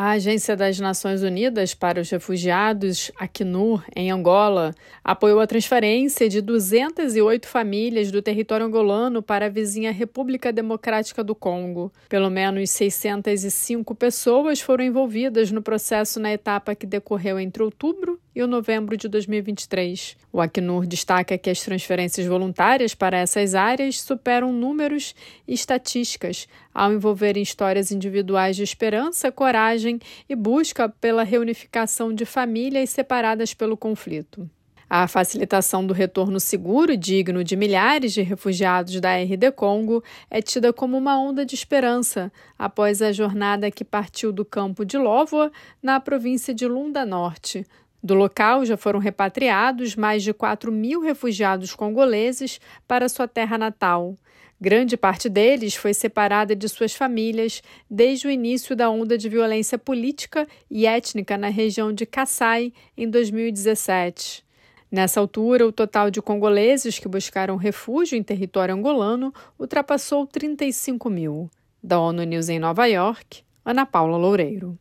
A Agência das Nações Unidas para os Refugiados, Acnur, em Angola, apoiou a transferência de 208 famílias do território angolano para a vizinha República Democrática do Congo. Pelo menos 605 pessoas foram envolvidas no processo na etapa que decorreu entre outubro e novembro de 2023. O Acnur destaca que as transferências voluntárias para essas áreas superam números e estatísticas ao envolverem histórias individuais de esperança, coragem e busca pela reunificação de famílias separadas pelo conflito. A facilitação do retorno seguro e digno de milhares de refugiados da RD Congo é tida como uma onda de esperança após a jornada que partiu do campo de Lóvoa, na província de Lunda Norte, do local já foram repatriados mais de 4 mil refugiados congoleses para sua terra natal. Grande parte deles foi separada de suas famílias desde o início da onda de violência política e étnica na região de Kassai em 2017. Nessa altura, o total de congoleses que buscaram refúgio em território angolano ultrapassou 35 mil. Da ONU News em Nova York, Ana Paula Loureiro.